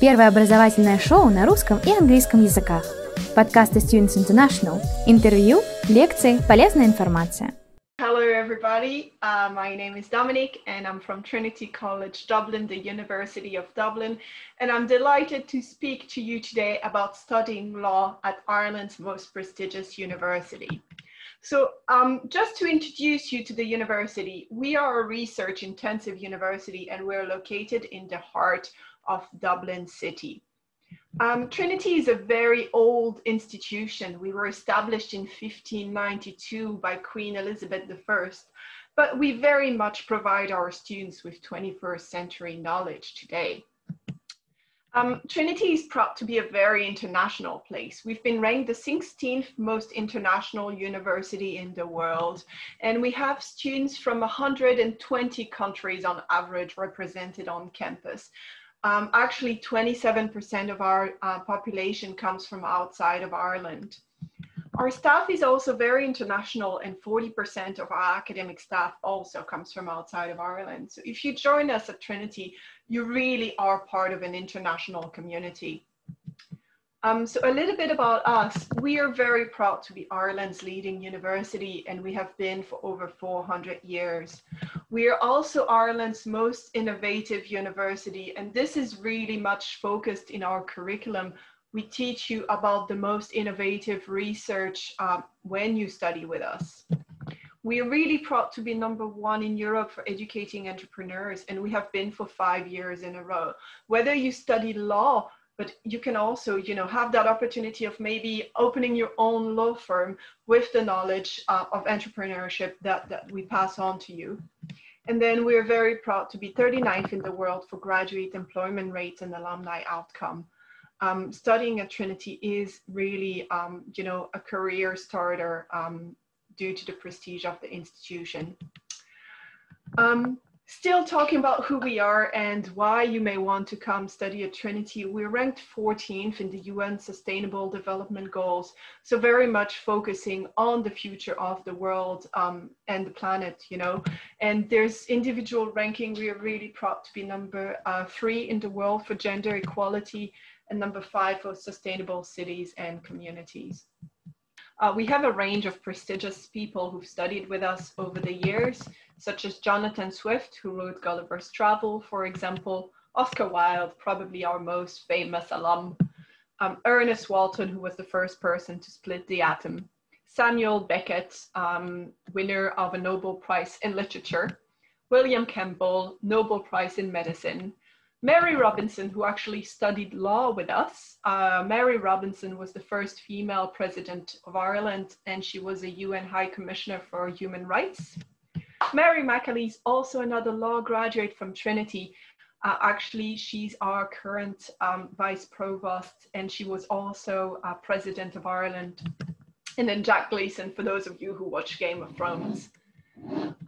Первое образовательное шоу на русском и английском языках. Подкасты Students International. Интервью, лекции, полезная информация. Hello, everybody. Uh, my name is Dominic, and I'm from Trinity College Dublin, the University of Dublin. And I'm delighted to speak to you today about studying law at Ireland's most prestigious university. So, um, just to introduce you to the university, we are a research intensive university, and we're located in the heart of Dublin City. Um, Trinity is a very old institution. We were established in 1592 by Queen Elizabeth I, but we very much provide our students with 21st century knowledge today. Um, Trinity is proud to be a very international place. We've been ranked the 16th most international university in the world, and we have students from 120 countries on average represented on campus. Um, actually, 27% of our uh, population comes from outside of Ireland. Our staff is also very international, and 40% of our academic staff also comes from outside of Ireland. So, if you join us at Trinity, you really are part of an international community. Um, so a little bit about us. We are very proud to be Ireland's leading university and we have been for over 400 years. We are also Ireland's most innovative university and this is really much focused in our curriculum. We teach you about the most innovative research uh, when you study with us. We are really proud to be number one in Europe for educating entrepreneurs and we have been for five years in a row. Whether you study law but you can also you know have that opportunity of maybe opening your own law firm with the knowledge uh, of entrepreneurship that, that we pass on to you. And then we're very proud to be 39th in the world for graduate employment rates and alumni outcome. Um, studying at trinity is really um, you know a career starter um, due to the prestige of the institution. Um, Still talking about who we are and why you may want to come study at Trinity, we're ranked 14th in the UN Sustainable Development Goals. So very much focusing on the future of the world um, and the planet, you know. And there's individual ranking. We are really proud to be number uh, three in the world for gender equality and number five for sustainable cities and communities. Uh, we have a range of prestigious people who've studied with us over the years, such as Jonathan Swift, who wrote Gulliver's Travel, for example, Oscar Wilde, probably our most famous alum, um, Ernest Walton, who was the first person to split the atom, Samuel Beckett, um, winner of a Nobel Prize in Literature, William Campbell, Nobel Prize in Medicine, Mary Robinson, who actually studied law with us. Uh, Mary Robinson was the first female president of Ireland, and she was a UN High Commissioner for Human Rights. Mary McAleese, also another law graduate from Trinity. Uh, actually, she's our current um, vice provost, and she was also uh, president of Ireland. And then Jack Gleeson, for those of you who watch Game of Thrones.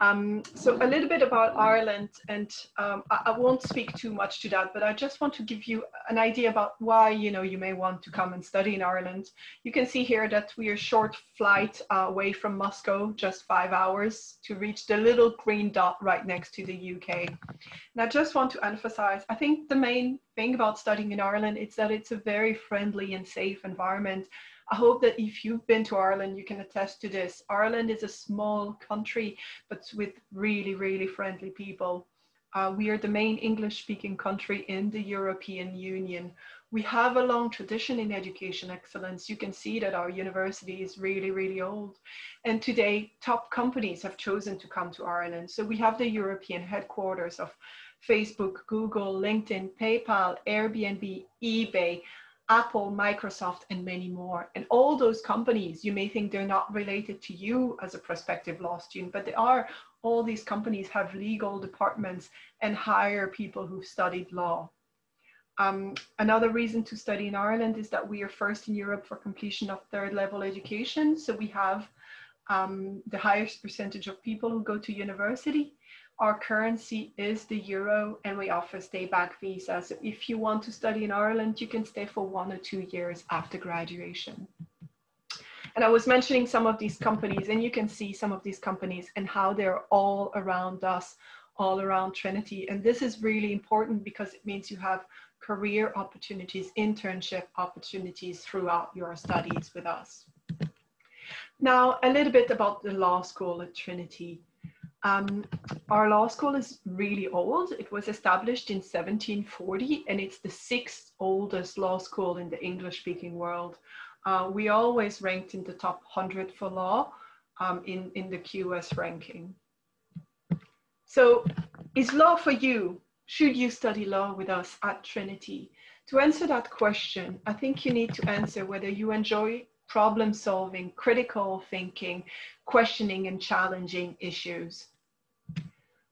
Um, so a little bit about Ireland, and um, I, I, won't speak too much to that, but I just want to give you an idea about why you know you may want to come and study in Ireland. You can see here that we are short flight uh, away from Moscow, just five hours to reach the little green dot right next to the UK. And I just want to emphasize, I think the main thing about studying in Ireland is that it's a very friendly and safe environment I hope that if you've been to Ireland, you can attest to this. Ireland is a small country, but with really, really friendly people. Uh, we are the main English speaking country in the European Union. We have a long tradition in education excellence. You can see that our university is really, really old. And today, top companies have chosen to come to Ireland. So we have the European headquarters of Facebook, Google, LinkedIn, PayPal, Airbnb, eBay, Apple, Microsoft, and many more. And all those companies, you may think they're not related to you as a prospective law student, but they are. All these companies have legal departments and hire people who've studied law. Um, another reason to study in Ireland is that we are first in Europe for completion of third level education. So we have um, the highest percentage of people who go to university our currency is the euro and we offer stay back visa. So if you want to study in Ireland, you can stay for one or two years after graduation. And I was mentioning some of these companies and you can see some of these companies and how they're all around us, all around Trinity. And this is really important because it means you have career opportunities, internship opportunities throughout your studies with us. Now, a little bit about the law school at Trinity. Um, our law school is really old. It was established in 1740 and it's the sixth oldest law school in the English speaking world. Uh, we always ranked in the top 100 for law um, in, in the QS ranking. So is law for you? Should you study law with us at Trinity? To answer that question, I think you need to answer whether you enjoy problem solving, critical thinking, questioning and challenging issues.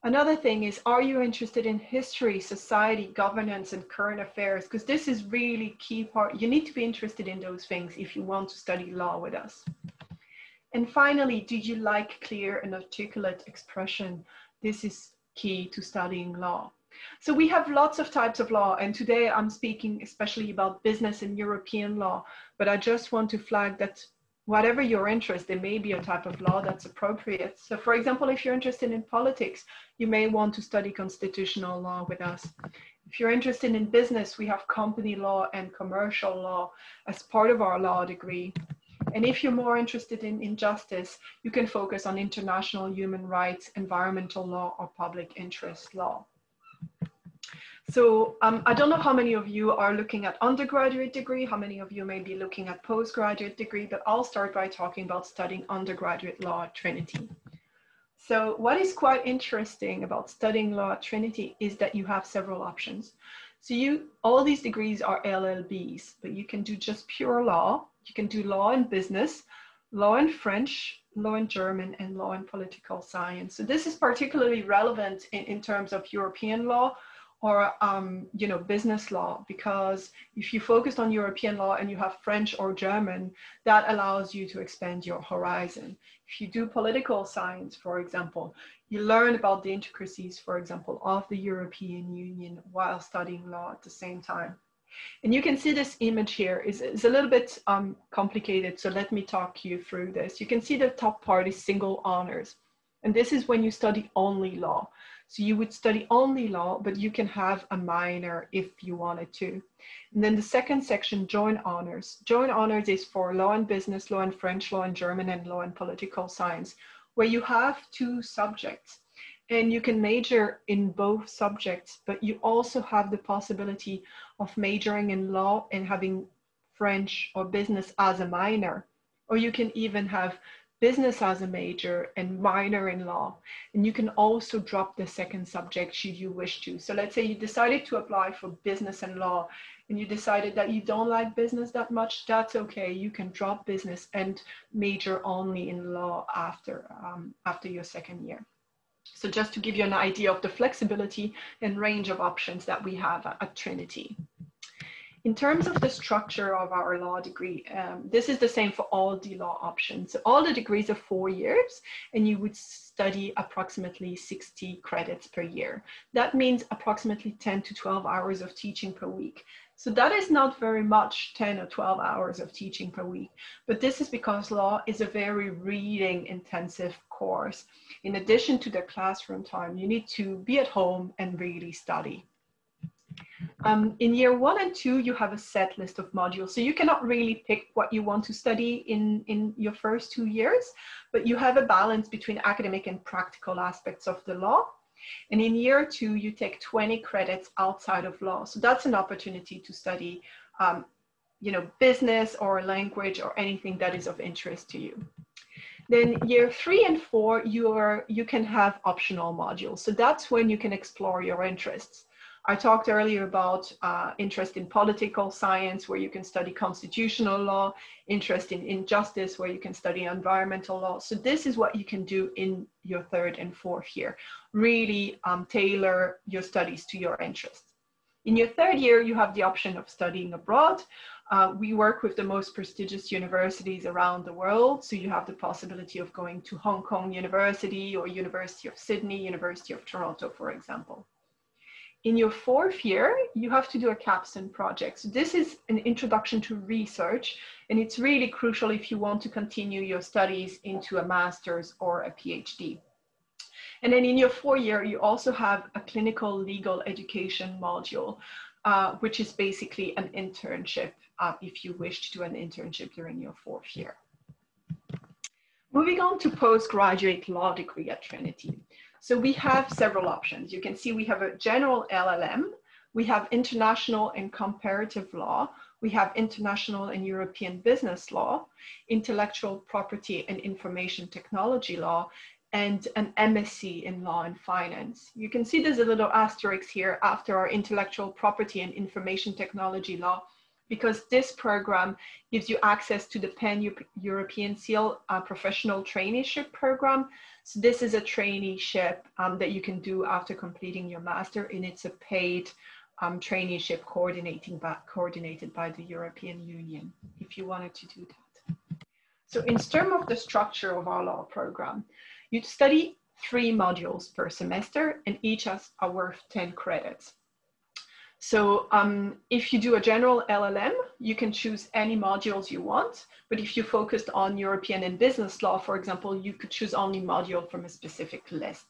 Another thing is, are you interested in history, society, governance, and current affairs? Because this is really key part. You need to be interested in those things if you want to study law with us. And finally, do you like clear and articulate expression? This is key to studying law. So we have lots of types of law, and today I'm speaking especially about business and European law, but I just want to flag that whatever your interest, there may be a type of law that's appropriate. So for example, if you're interested in politics, you may want to study constitutional law with us. If you're interested in business, we have company law and commercial law as part of our law degree. And if you're more interested in injustice, you can focus on international human rights, environmental law, or public interest law. So um, I don't know how many of you are looking at undergraduate degree, how many of you may be looking at postgraduate degree, but I'll start by talking about studying undergraduate law at Trinity. So what is quite interesting about studying law at Trinity is that you have several options. So you, all these degrees are LLBs, but you can do just pure law. You can do law and business, law and French, law and German, and law and political science. So this is particularly relevant in, in terms of European law, or um, you know business law because if you focus on European law and you have French or German, that allows you to expand your horizon. If you do political science, for example, you learn about the intricacies, for example, of the European Union while studying law at the same time. And you can see this image here is, is a little bit um, complicated, so let me talk you through this. You can see the top part is single honors. And this is when you study only law. So you would study only law, but you can have a minor if you wanted to. And then the second section, joint honors. Joint honors is for law and business, law and French, law and German, and law and political science, where you have two subjects. And you can major in both subjects, but you also have the possibility of majoring in law and having French or business as a minor. Or you can even have business as a major and minor in law. And you can also drop the second subject should you wish to. So let's say you decided to apply for business and law and you decided that you don't like business that much, that's okay. You can drop business and major only in law after, um, after your second year. So just to give you an idea of the flexibility and range of options that we have at Trinity. In terms of the structure of our law degree, um, this is the same for all the law options. So all the degrees are four years and you would study approximately 60 credits per year. That means approximately 10 to 12 hours of teaching per week. So that is not very much 10 or 12 hours of teaching per week, but this is because law is a very reading intensive course. In addition to the classroom time, you need to be at home and really study. Um, in year one and two, you have a set list of modules. So you cannot really pick what you want to study in, in your first two years, but you have a balance between academic and practical aspects of the law. And in year two, you take 20 credits outside of law. So that's an opportunity to study, um, you know, business or language or anything that is of interest to you. Then year three and four, you, are, you can have optional modules. So that's when you can explore your interests. I talked earlier about uh, interest in political science, where you can study constitutional law, interest in injustice, where you can study environmental law. So this is what you can do in your third and fourth year. Really um, tailor your studies to your interests. In your third year, you have the option of studying abroad. Uh, we work with the most prestigious universities around the world. So you have the possibility of going to Hong Kong University or University of Sydney, University of Toronto, for example. In your fourth year, you have to do a capstone project. So this is an introduction to research, and it's really crucial if you want to continue your studies into a master's or a PhD. And then in your four year, you also have a clinical legal education module. uh, which is basically an internship uh, if you wish to do an internship during your fourth year. Moving on to postgraduate law degree at Trinity. So we have several options. You can see we have a general LLM, we have international and comparative law, we have international and European business law, intellectual property and information technology law, and an MSc in law and finance. You can see there's a little asterisk here after our intellectual property and information technology law because this program gives you access to the Pan-European SEAL uh, professional traineeship program. So this is a traineeship um, that you can do after completing your master and it's a paid um, traineeship coordinating by, coordinated by the European Union if you wanted to do that. So in terms of the structure of our law program, you study three modules per semester and each has are worth 10 credits. So um, if you do a general LLM, you can choose any modules you want. But if you focused on European and business law, for example, you could choose only module from a specific list.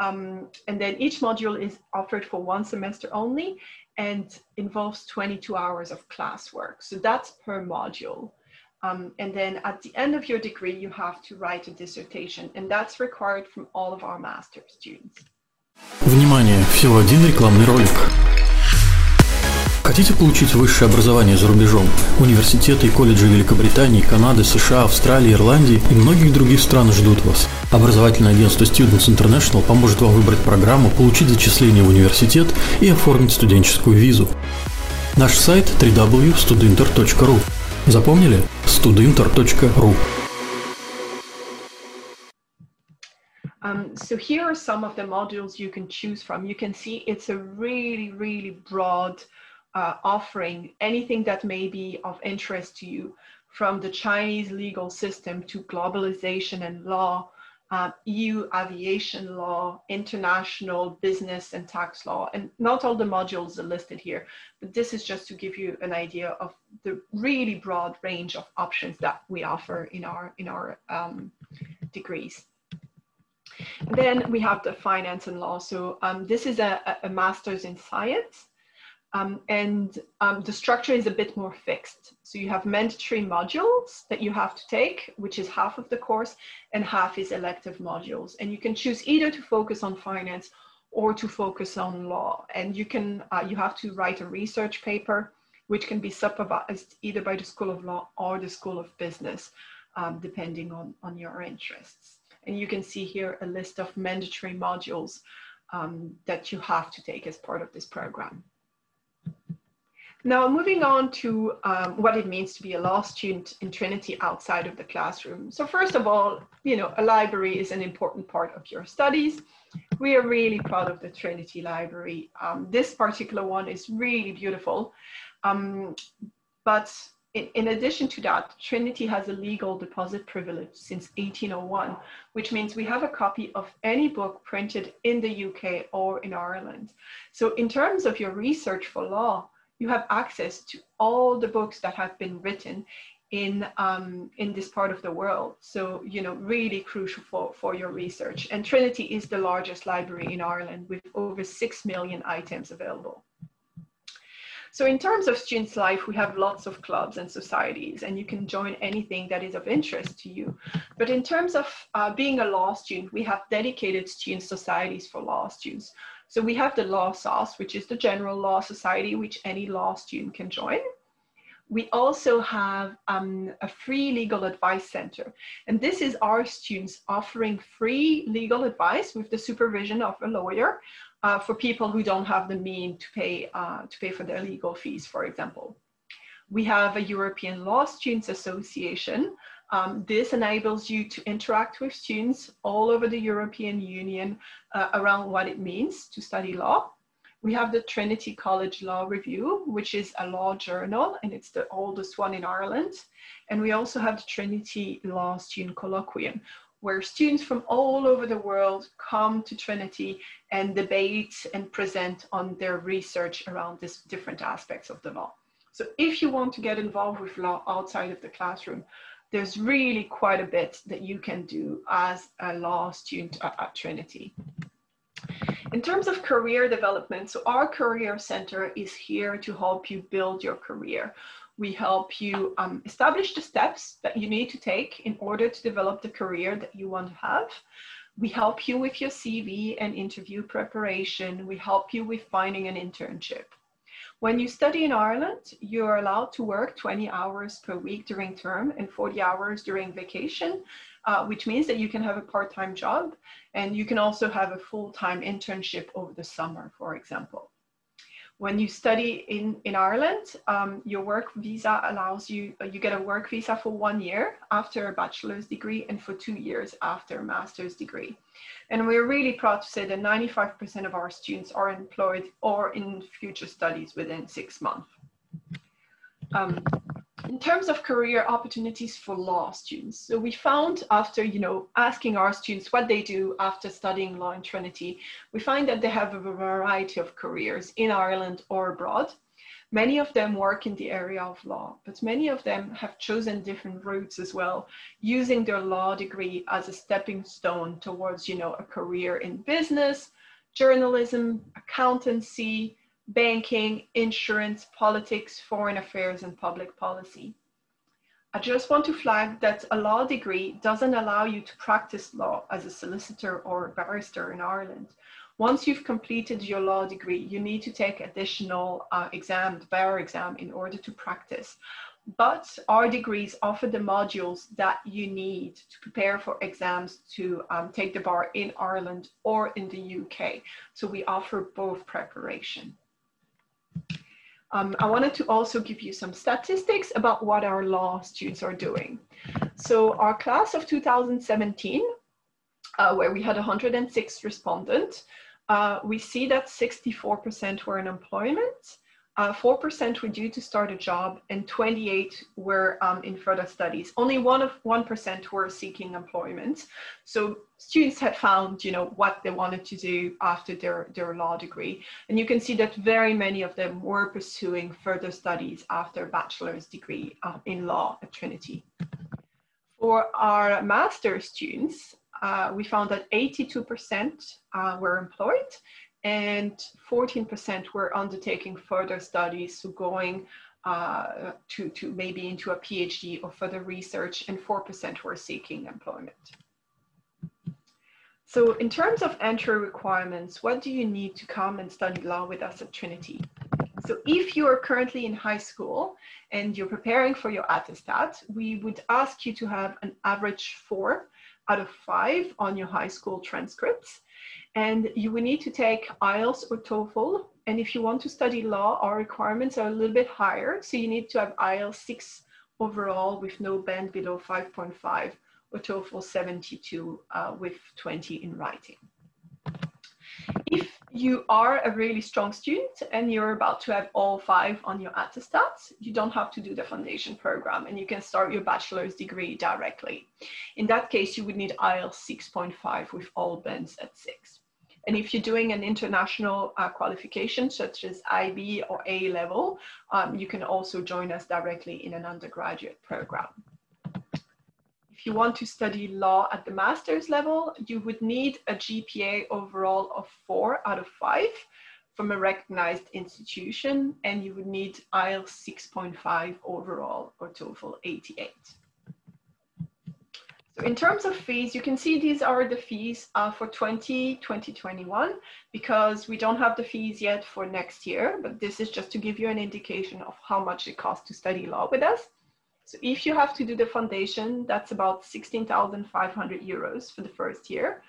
Um, and then each module is offered for one semester only and involves 22 hours of classwork. So that's per module. Um, and then at the end of your degree, you have to write a dissertation, and that's required from all of our master students. Внимание! Всего один рекламный ролик. Хотите получить высшее образование за рубежом? Университеты и колледжи Великобритании, Канады, США, Австралии, Ирландии и многих других стран ждут вас. Образовательное агентство Students International поможет вам выбрать программу, получить зачисление в университет и оформить студенческую визу. Наш сайт www.studinter.ru Запомнили? studinter.ru Um, so here are some of the modules you can choose from. You can see it's a really, really broad uh, offering anything that may be of interest to you from the Chinese legal system to globalization and law, uh, EU aviation law, international business and tax law. And not all the modules are listed here, but this is just to give you an idea of the really broad range of options that we offer in our, in our um, degrees. then we have the finance and law. So um, this is a, a master's in science. Um, and um, the structure is a bit more fixed. So you have mandatory modules that you have to take, which is half of the course, and half is elective modules. And you can choose either to focus on finance or to focus on law. And you can uh, you have to write a research paper, which can be supervised either by the School of Law or the School of Business, um, depending on, on your interests. And you can see here a list of mandatory modules um, that you have to take as part of this program. Now, moving on to um, what it means to be a law student in Trinity outside of the classroom. So first of all, you know, a library is an important part of your studies. We are really proud of the Trinity Library. Um, this particular one is really beautiful. Um, but in, in, addition to that, Trinity has a legal deposit privilege since 1801, which means we have a copy of any book printed in the UK or in Ireland. So in terms of your research for law, you have access to all the books that have been written in um, in this part of the world. So you know, really crucial for for your research. And Trinity is the largest library in Ireland with over six million items available. So in terms of students' life, we have lots of clubs and societies, and you can join anything that is of interest to you. But in terms of uh, being a law student, we have dedicated student societies for law students. So we have the Law Soc, which is the General Law Society, which any law student can join. We also have um, a free legal advice center. And this is our students offering free legal advice with the supervision of a lawyer uh, for people who don't have the mean to pay, uh, to pay for their legal fees, for example. We have a European Law Students Association, um, this enables you to interact with students all over the European Union uh, around what it means to study law. We have the Trinity College Law Review, which is a law journal, and it's the oldest one in Ireland. And we also have the Trinity Law Student Colloquium, where students from all over the world come to Trinity and debate and present on their research around these different aspects of the law. So if you want to get involved with law outside of the classroom, there's really quite a bit that you can do as a law student at, Trinity. In terms of career development, so our career center is here to help you build your career. We help you um, establish the steps that you need to take in order to develop the career that you want to have. We help you with your CV and interview preparation. We help you with finding an internship. When you study in Ireland, you're allowed to work 20 hours per week during term and 40 hours during vacation uh, which means that you can have a part-time job and you can also have a full-time internship over the summer, for example. When you study in, in Ireland, um, your work visa allows you, uh, you get a work visa for one year after a bachelor's degree and for two years after a master's degree. And we're really proud to say that 95% of our students are employed or in future studies within six months. Um, in terms of career opportunities for law students, so we found after, you know, asking our students what they do after studying law in Trinity, we find that they have a variety of careers in Ireland or abroad. Many of them work in the area of law, but many of them have chosen different routes as well, using their law degree as a stepping stone towards, you know, a career in business, journalism, accountancy, banking, insurance, politics, foreign affairs, and public policy. I just want to flag that a law degree doesn't allow you to practice law as a solicitor or a barrister in Ireland. Once you've completed your law degree, you need to take additional uh, exam, the bar exam, in order to practice. But our degrees offer the modules that you need to prepare for exams to um, take the bar in Ireland or in the UK. So we offer both preparation. Um, I wanted to also give you some statistics about what our law students are doing. So our class of 2017, uh, where we had 106 respondents, uh, we see that 64% were in employment, uh, 4% were due to start a job, and 28 were um, in further studies. Only one of 1% were seeking employment. So students had found, you know, what they wanted to do after their, their law degree. And you can see that very many of them were pursuing further studies after a bachelor's degree uh, in law at Trinity. For our master's students, uh, we found that 82% uh, were employed and 14% were undertaking further studies, so going uh, to, to maybe into a PhD or further research, and 4% were seeking employment. So in terms of entry requirements, what do you need to come and study law with us at Trinity? So if you are currently in high school and you're preparing for your attestat, we would ask you to have an average four out of five on your high school transcripts. And you will need to take IELTS or TOEFL. And if you want to study law, our requirements are a little bit higher. So you need to have IELTS 6 overall with no band below 5.5 or TOEFL 72 uh, with 20 in writing. If you are a really strong student and you're about to have all five on your attestats, you don't have to do the foundation program and you can start your bachelor's degree directly. In that case, you would need IELTS 6.5 with all bands at six. And if you're doing an international uh, qualification, such as IB or A level, um, you can also join us directly in an undergraduate program. If you want to study law at the master's level, you would need a GPA overall of four out of five from a recognized institution, and you would need IELTS 6.5 overall or TOEFL 88. So in terms of fees, you can see these are the fees uh, for 20, 2021, because we don't have the fees yet for next year, but this is just to give you an indication of how much it costs to study law with us. So if you have to do the foundation, that's about 16,500 euros for the first year.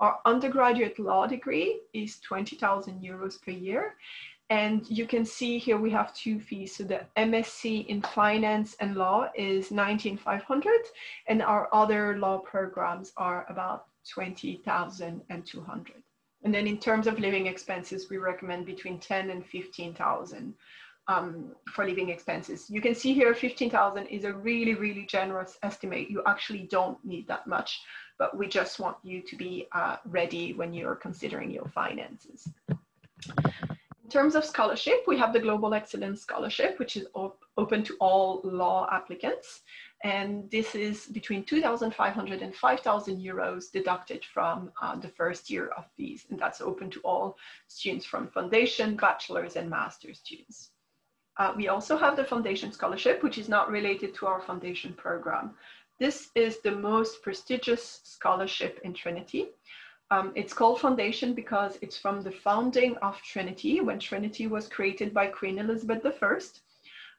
Our undergraduate law degree is 20,000 euros per year. And you can see here we have two fees. So the MSc in finance and law is 19,500 and our other law programs are about 20,200. And then in terms of living expenses, we recommend between 10 and 15,000 um, for living expenses. You can see here 15,000 is a really, really generous estimate. You actually don't need that much, but we just want you to be uh, ready when you're considering your finances. In terms of scholarship, we have the Global Excellence Scholarship, which is op open to all law applicants. And this is between 2,500 and 5,000 euros deducted from uh, the first year of fees. And that's open to all students from foundation, bachelor's, and master's students. Uh, we also have the Foundation Scholarship, which is not related to our foundation program. This is the most prestigious scholarship in Trinity. Um, it's called Foundation because it's from the founding of Trinity, when Trinity was created by Queen Elizabeth I.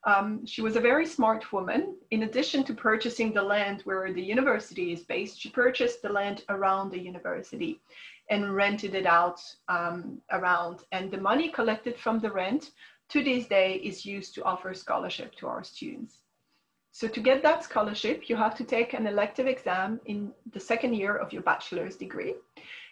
Um, she was a very smart woman. In addition to purchasing the land where the university is based, she purchased the land around the university and rented it out um, around. And the money collected from the rent to this day is used to offer scholarship to our students. So to get that scholarship, you have to take an elective exam in the second year of your bachelor's degree.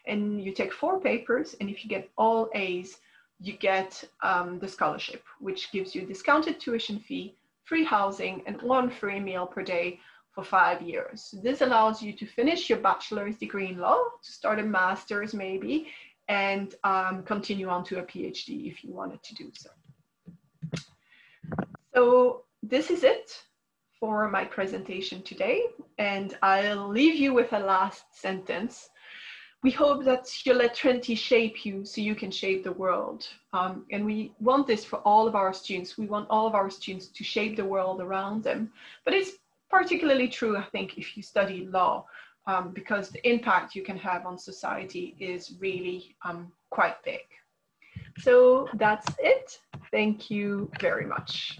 And you take four papers, and if you get all A's, you get um, the scholarship, which gives you discounted tuition fee, free housing, and one free meal per day for five years. This allows you to finish your bachelor's degree in law, to start a master's maybe, and um, continue on to a PhD if you wanted to do so. So this is it for my presentation today. And I'll leave you with a last sentence. We hope that you let Trinity shape you so you can shape the world. Um, and we want this for all of our students. We want all of our students to shape the world around them. But it's particularly true, I think, if you study law, um, because the impact you can have on society is really um, quite big. So that's it. Thank you very much.